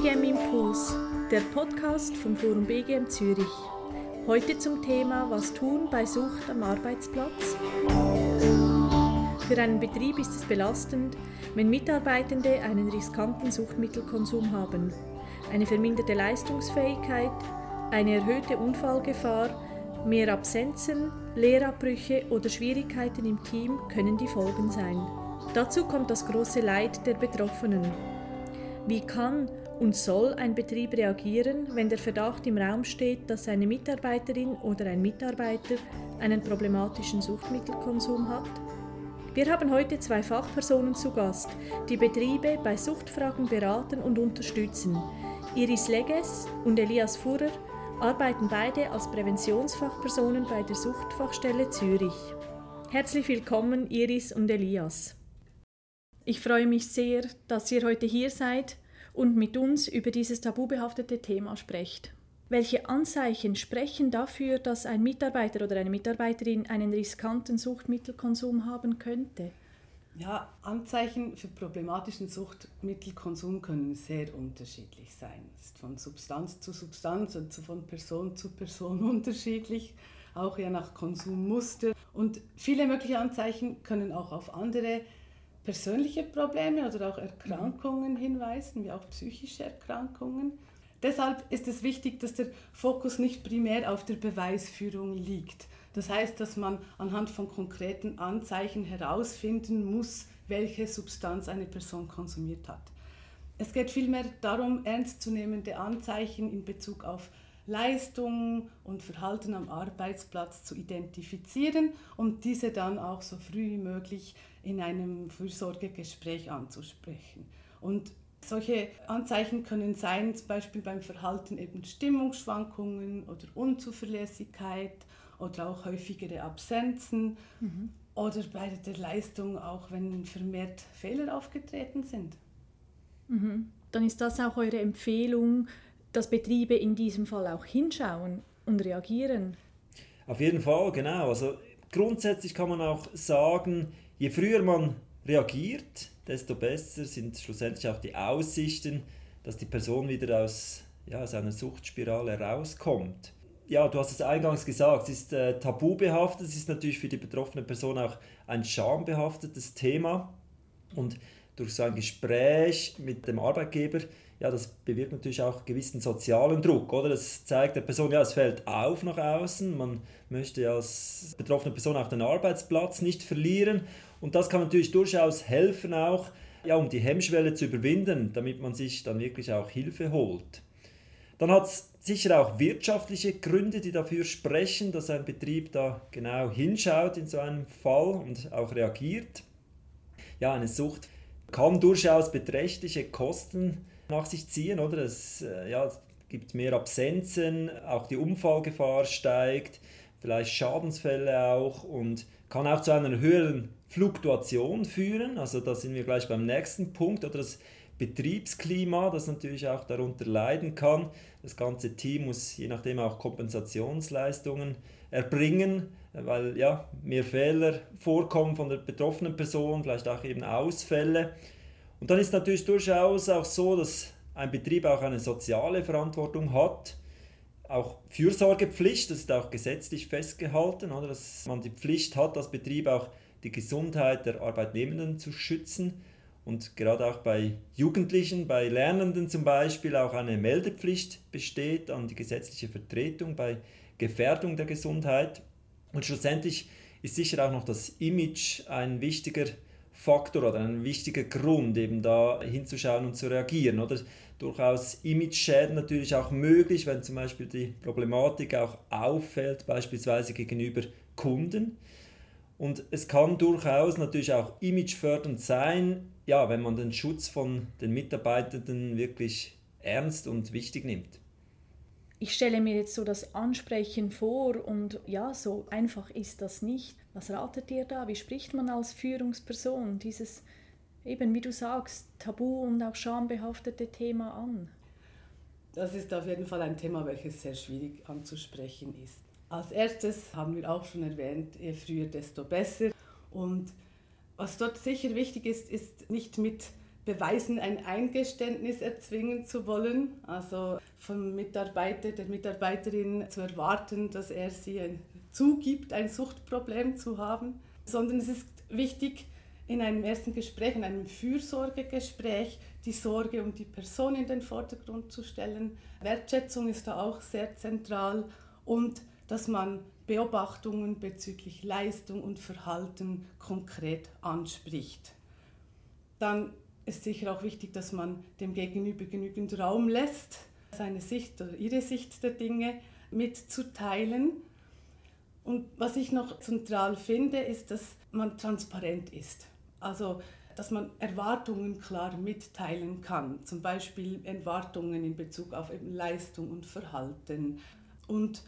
BGM Impuls, der Podcast vom Forum BGM Zürich. Heute zum Thema Was tun bei Sucht am Arbeitsplatz? Für einen Betrieb ist es belastend, wenn Mitarbeitende einen riskanten Suchtmittelkonsum haben. Eine verminderte Leistungsfähigkeit, eine erhöhte Unfallgefahr, mehr Absenzen, Lehrabbrüche oder Schwierigkeiten im Team können die Folgen sein. Dazu kommt das große Leid der Betroffenen. Wie kann und soll ein Betrieb reagieren, wenn der Verdacht im Raum steht, dass eine Mitarbeiterin oder ein Mitarbeiter einen problematischen Suchtmittelkonsum hat? Wir haben heute zwei Fachpersonen zu Gast, die Betriebe bei Suchtfragen beraten und unterstützen. Iris Leges und Elias Fuhrer arbeiten beide als Präventionsfachpersonen bei der Suchtfachstelle Zürich. Herzlich willkommen, Iris und Elias. Ich freue mich sehr, dass ihr heute hier seid und mit uns über dieses tabubehaftete Thema sprecht. Welche Anzeichen sprechen dafür, dass ein Mitarbeiter oder eine Mitarbeiterin einen riskanten Suchtmittelkonsum haben könnte? Ja, Anzeichen für problematischen Suchtmittelkonsum können sehr unterschiedlich sein. Es ist von Substanz zu Substanz und von Person zu Person unterschiedlich, auch ja nach Konsummuster. Und viele mögliche Anzeichen können auch auf andere persönliche Probleme oder auch Erkrankungen hinweisen, wie auch psychische Erkrankungen. Deshalb ist es wichtig, dass der Fokus nicht primär auf der Beweisführung liegt. Das heißt, dass man anhand von konkreten Anzeichen herausfinden muss, welche Substanz eine Person konsumiert hat. Es geht vielmehr darum, ernstzunehmende Anzeichen in Bezug auf Leistung und Verhalten am Arbeitsplatz zu identifizieren und diese dann auch so früh wie möglich in einem Fürsorgegespräch anzusprechen. Und solche Anzeichen können sein, zum Beispiel beim Verhalten eben Stimmungsschwankungen oder Unzuverlässigkeit oder auch häufigere Absenzen mhm. oder bei der Leistung auch, wenn vermehrt Fehler aufgetreten sind. Mhm. Dann ist das auch eure Empfehlung, dass Betriebe in diesem Fall auch hinschauen und reagieren. Auf jeden Fall, genau. Also grundsätzlich kann man auch sagen, je früher man reagiert, desto besser sind schlussendlich auch die Aussichten, dass die Person wieder aus, ja, aus Suchtspirale rauskommt. Ja, du hast es eingangs gesagt, es ist äh, tabubehaftet, es ist natürlich für die betroffene Person auch ein schambehaftetes Thema und durch so ein Gespräch mit dem Arbeitgeber, ja, das bewirkt natürlich auch gewissen sozialen Druck, oder? Das zeigt der Person, ja, es fällt auf nach außen, man möchte als betroffene Person auch den Arbeitsplatz nicht verlieren und das kann natürlich durchaus helfen auch, ja, um die Hemmschwelle zu überwinden, damit man sich dann wirklich auch Hilfe holt. Dann hat es sicher auch wirtschaftliche Gründe, die dafür sprechen, dass ein Betrieb da genau hinschaut in so einem Fall und auch reagiert. Ja, eine Sucht kann durchaus beträchtliche Kosten nach sich ziehen, oder? Es, äh, ja, gibt mehr Absenzen, auch die Unfallgefahr steigt, vielleicht Schadensfälle auch und kann auch zu einer höheren Fluktuation führen. Also da sind wir gleich beim nächsten Punkt, oder das Betriebsklima, das natürlich auch darunter leiden kann. Das ganze Team muss je nachdem auch Kompensationsleistungen erbringen, weil ja mehr Fehler vorkommen von der betroffenen Person, vielleicht auch eben Ausfälle. Und dann ist natürlich durchaus auch so, dass ein Betrieb auch eine soziale Verantwortung hat, auch Fürsorgepflicht, das ist auch gesetzlich festgehalten, oder, dass man die Pflicht hat, als Betrieb auch die Gesundheit der Arbeitnehmenden zu schützen und gerade auch bei Jugendlichen, bei Lernenden zum Beispiel auch eine Meldepflicht besteht an die gesetzliche Vertretung bei Gefährdung der Gesundheit. Und schlussendlich ist sicher auch noch das Image ein wichtiger Faktor oder ein wichtiger Grund, eben da hinzuschauen und zu reagieren. Oder durchaus Image-Schäden natürlich auch möglich, wenn zum Beispiel die Problematik auch auffällt, beispielsweise gegenüber Kunden. Und es kann durchaus natürlich auch imagefördernd sein, ja, wenn man den Schutz von den Mitarbeitenden wirklich ernst und wichtig nimmt. Ich stelle mir jetzt so das Ansprechen vor und ja, so einfach ist das nicht. Was ratet ihr da? Wie spricht man als Führungsperson dieses, eben wie du sagst, tabu und auch schambehaftete Thema an? Das ist auf jeden Fall ein Thema, welches sehr schwierig anzusprechen ist. Als erstes haben wir auch schon erwähnt, je früher, desto besser. Und was dort sicher wichtig ist, ist nicht mit beweisen, ein Eingeständnis erzwingen zu wollen. Also vom Mitarbeiter, der Mitarbeiterin zu erwarten, dass er sie zugibt, ein Suchtproblem zu haben. Sondern es ist wichtig, in einem ersten Gespräch, in einem Fürsorgegespräch, die Sorge um die Person in den Vordergrund zu stellen. Wertschätzung ist da auch sehr zentral und dass man Beobachtungen bezüglich Leistung und Verhalten konkret anspricht. Dann ist sicher auch wichtig, dass man dem Gegenüber genügend Raum lässt, seine Sicht oder ihre Sicht der Dinge mitzuteilen. Und was ich noch zentral finde, ist, dass man transparent ist. Also, dass man Erwartungen klar mitteilen kann, zum Beispiel Erwartungen in Bezug auf Leistung und Verhalten und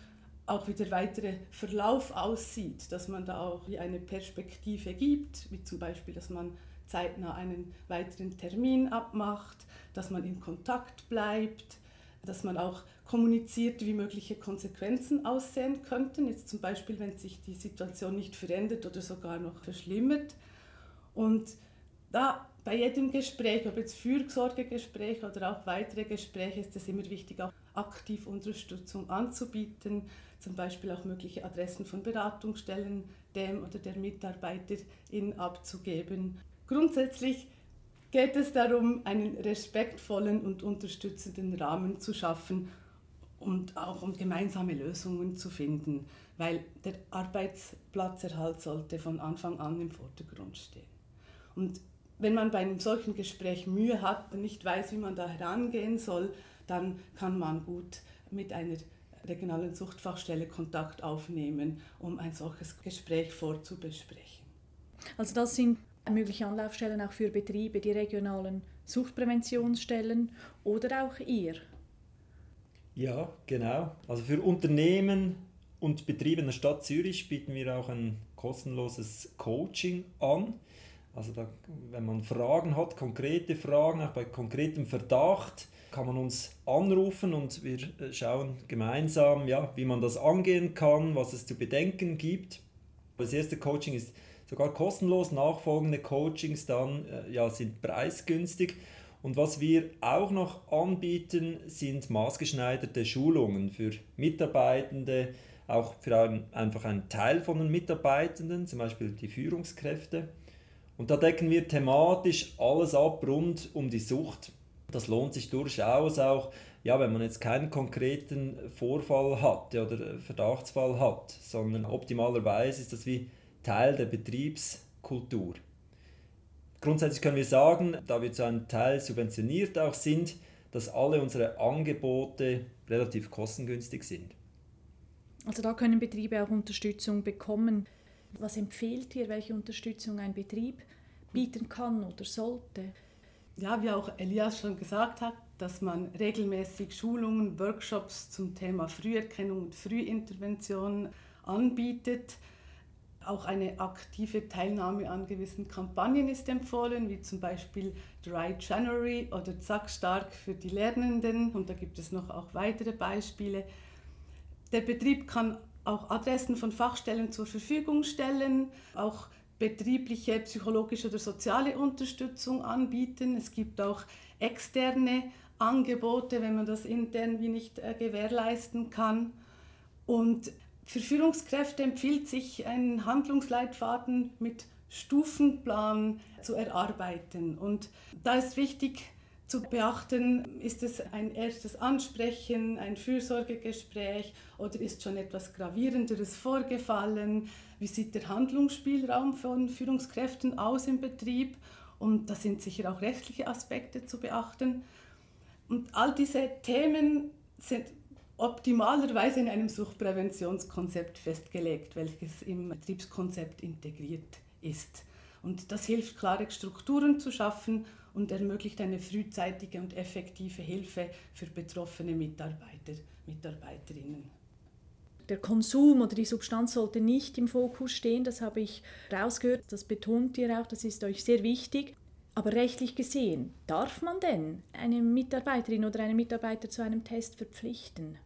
auch wie der weitere Verlauf aussieht, dass man da auch eine Perspektive gibt, wie zum Beispiel, dass man zeitnah einen weiteren Termin abmacht, dass man in Kontakt bleibt, dass man auch kommuniziert, wie mögliche Konsequenzen aussehen könnten, jetzt zum Beispiel, wenn sich die Situation nicht verändert oder sogar noch verschlimmert. Und da bei jedem Gespräch, ob jetzt Fürsorgegespräch oder auch weitere Gespräche, ist es immer wichtig, auch aktiv Unterstützung anzubieten, zum Beispiel auch mögliche Adressen von Beratungsstellen dem oder der Mitarbeiterin abzugeben. Grundsätzlich geht es darum, einen respektvollen und unterstützenden Rahmen zu schaffen und auch um gemeinsame Lösungen zu finden, weil der Arbeitsplatzerhalt sollte von Anfang an im Vordergrund stehen. Und wenn man bei einem solchen Gespräch Mühe hat und nicht weiß, wie man da herangehen soll, dann kann man gut mit einer regionalen Suchtfachstelle Kontakt aufnehmen, um ein solches Gespräch vorzubesprechen. Also das sind mögliche Anlaufstellen auch für Betriebe, die regionalen Suchtpräventionsstellen oder auch ihr? Ja, genau. Also für Unternehmen und Betriebe in der Stadt Zürich bieten wir auch ein kostenloses Coaching an. Also da, wenn man Fragen hat, konkrete Fragen, auch bei konkretem Verdacht, kann man uns anrufen und wir äh, schauen gemeinsam, ja, wie man das angehen kann, was es zu bedenken gibt. Das erste Coaching ist sogar kostenlos, nachfolgende Coachings dann äh, ja, sind preisgünstig. Und was wir auch noch anbieten, sind maßgeschneiderte Schulungen für Mitarbeitende, auch für einen, einfach einen Teil von den Mitarbeitenden, zum Beispiel die Führungskräfte. Und da decken wir thematisch alles ab rund um die Sucht. Das lohnt sich durchaus auch, ja, wenn man jetzt keinen konkreten Vorfall hat oder Verdachtsfall hat, sondern optimalerweise ist das wie Teil der Betriebskultur. Grundsätzlich können wir sagen, da wir zu einem Teil subventioniert auch sind, dass alle unsere Angebote relativ kostengünstig sind. Also da können Betriebe auch Unterstützung bekommen. Was empfiehlt ihr, welche Unterstützung ein Betrieb bieten kann oder sollte? Ja, wie auch Elias schon gesagt hat, dass man regelmäßig Schulungen, Workshops zum Thema Früherkennung und Frühintervention anbietet. Auch eine aktive Teilnahme an gewissen Kampagnen ist empfohlen, wie zum Beispiel Dry January oder Zack Stark für die Lernenden. Und da gibt es noch auch weitere Beispiele. Der Betrieb kann auch Adressen von Fachstellen zur Verfügung stellen, auch betriebliche, psychologische oder soziale Unterstützung anbieten. Es gibt auch externe Angebote, wenn man das intern wie nicht äh, gewährleisten kann. Und für Führungskräfte empfiehlt sich ein Handlungsleitfaden mit Stufenplan zu erarbeiten. Und da ist wichtig zu beachten, ist es ein erstes Ansprechen, ein Fürsorgegespräch oder ist schon etwas Gravierenderes vorgefallen? Wie sieht der Handlungsspielraum von Führungskräften aus im Betrieb? Und da sind sicher auch rechtliche Aspekte zu beachten. Und all diese Themen sind optimalerweise in einem Suchtpräventionskonzept festgelegt, welches im Betriebskonzept integriert ist. Und das hilft, klare Strukturen zu schaffen und ermöglicht eine frühzeitige und effektive Hilfe für betroffene Mitarbeiter, Mitarbeiterinnen. Der Konsum oder die Substanz sollte nicht im Fokus stehen, das habe ich rausgehört, das betont ihr auch, das ist euch sehr wichtig. Aber rechtlich gesehen, darf man denn eine Mitarbeiterin oder einen Mitarbeiter zu einem Test verpflichten?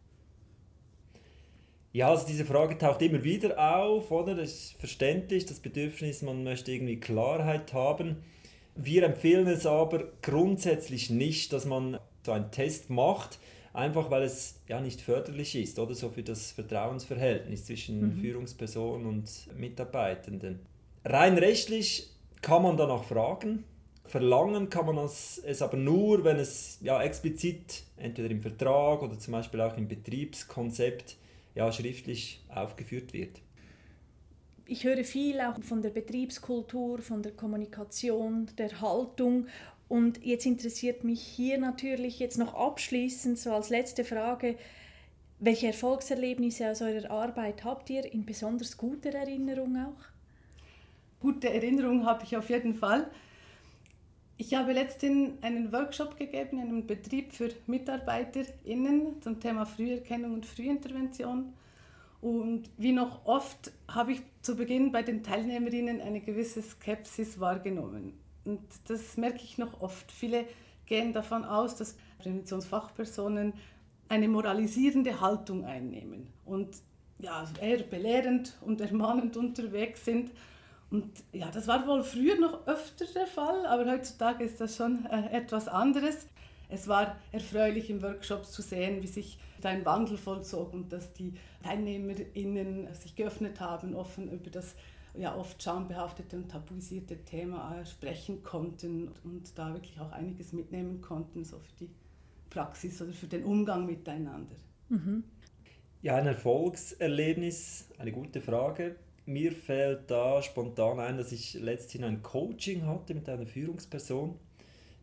Ja, also diese Frage taucht immer wieder auf, oder? Das ist verständlich, das Bedürfnis, man möchte irgendwie Klarheit haben. Wir empfehlen es aber grundsätzlich nicht, dass man so einen Test macht, einfach weil es ja nicht förderlich ist oder so für das Vertrauensverhältnis zwischen mhm. Führungsperson und Mitarbeitenden. Rein rechtlich kann man danach fragen. Verlangen kann man es aber nur, wenn es ja, explizit entweder im Vertrag oder zum Beispiel auch im Betriebskonzept ja, schriftlich aufgeführt wird. Ich höre viel auch von der Betriebskultur, von der Kommunikation, der Haltung und jetzt interessiert mich hier natürlich jetzt noch abschließend so als letzte Frage, welche Erfolgserlebnisse aus eurer Arbeit habt ihr in besonders guter Erinnerung auch? Gute Erinnerung habe ich auf jeden Fall. Ich habe letztens einen Workshop gegeben in einem Betrieb für MitarbeiterInnen zum Thema Früherkennung und Frühintervention. Und wie noch oft habe ich zu Beginn bei den Teilnehmerinnen eine gewisse Skepsis wahrgenommen. Und das merke ich noch oft. Viele gehen davon aus, dass Präventionsfachpersonen eine moralisierende Haltung einnehmen und ja, eher belehrend und ermahnend unterwegs sind. Und ja, das war wohl früher noch öfter der Fall, aber heutzutage ist das schon äh, etwas anderes. Es war erfreulich im Workshop zu sehen, wie sich da ein Wandel vollzog und dass die TeilnehmerInnen sich geöffnet haben, offen über das ja oft schambehaftete und tabuisierte Thema äh, sprechen konnten und da wirklich auch einiges mitnehmen konnten, so für die Praxis oder für den Umgang miteinander. Mhm. Ja, ein Erfolgserlebnis, eine gute Frage. Mir fällt da spontan ein, dass ich letztens ein Coaching hatte mit einer Führungsperson.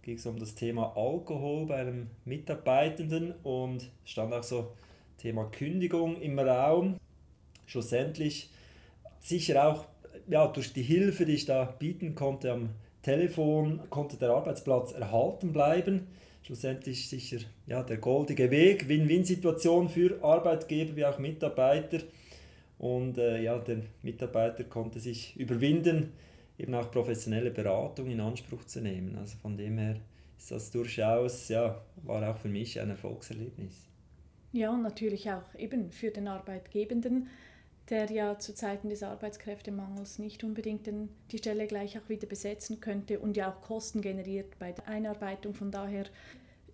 Ging es um das Thema Alkohol bei einem Mitarbeitenden und stand auch so Thema Kündigung im Raum. Schlussendlich sicher auch ja, durch die Hilfe, die ich da bieten konnte am Telefon, konnte der Arbeitsplatz erhalten bleiben. Schlussendlich sicher ja, der goldige Weg, Win-Win-Situation für Arbeitgeber wie auch Mitarbeiter. Und äh, ja, der Mitarbeiter konnte sich überwinden, eben auch professionelle Beratung in Anspruch zu nehmen. Also von dem her ist das durchaus, ja, war auch für mich ein Erfolgserlebnis. Ja, und natürlich auch eben für den Arbeitgebenden der ja zu Zeiten des Arbeitskräftemangels nicht unbedingt die Stelle gleich auch wieder besetzen könnte und ja auch Kosten generiert bei der Einarbeitung. Von daher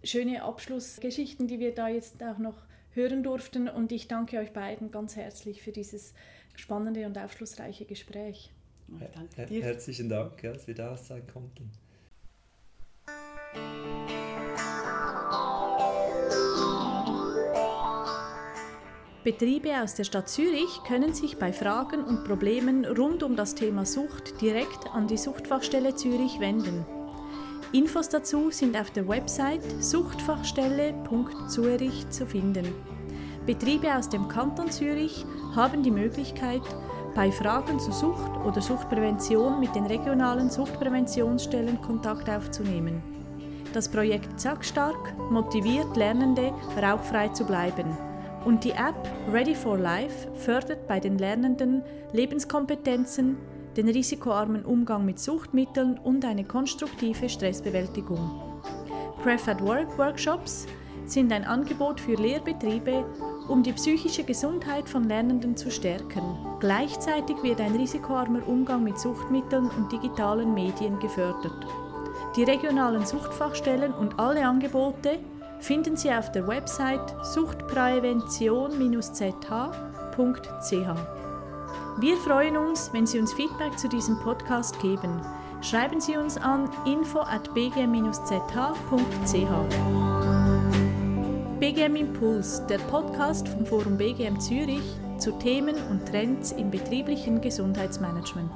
schöne Abschlussgeschichten, die wir da jetzt auch noch hören durften und ich danke euch beiden ganz herzlich für dieses spannende und aufschlussreiche Gespräch. Danke dir. Herzlichen Dank, dass wir da sein konnten. Betriebe aus der Stadt Zürich können sich bei Fragen und Problemen rund um das Thema Sucht direkt an die Suchtfachstelle Zürich wenden. Infos dazu sind auf der Website suchtfachstelle.zurich zu finden. Betriebe aus dem Kanton Zürich haben die Möglichkeit, bei Fragen zu Sucht oder Suchtprävention mit den regionalen Suchtpräventionsstellen Kontakt aufzunehmen. Das Projekt Zackstark motiviert Lernende, rauchfrei zu bleiben. Und die App Ready for Life fördert bei den Lernenden Lebenskompetenzen, den risikoarmen Umgang mit Suchtmitteln und eine konstruktive Stressbewältigung. Pref at Work Workshops sind ein Angebot für Lehrbetriebe, um die psychische Gesundheit von Lernenden zu stärken. Gleichzeitig wird ein risikoarmer Umgang mit Suchtmitteln und digitalen Medien gefördert. Die regionalen Suchtfachstellen und alle Angebote finden Sie auf der Website suchtprävention-zh.ch. Wir freuen uns, wenn Sie uns Feedback zu diesem Podcast geben. Schreiben Sie uns an info at bgm-zh.ch. BGM Impuls, der Podcast vom Forum BGM Zürich zu Themen und Trends im betrieblichen Gesundheitsmanagement.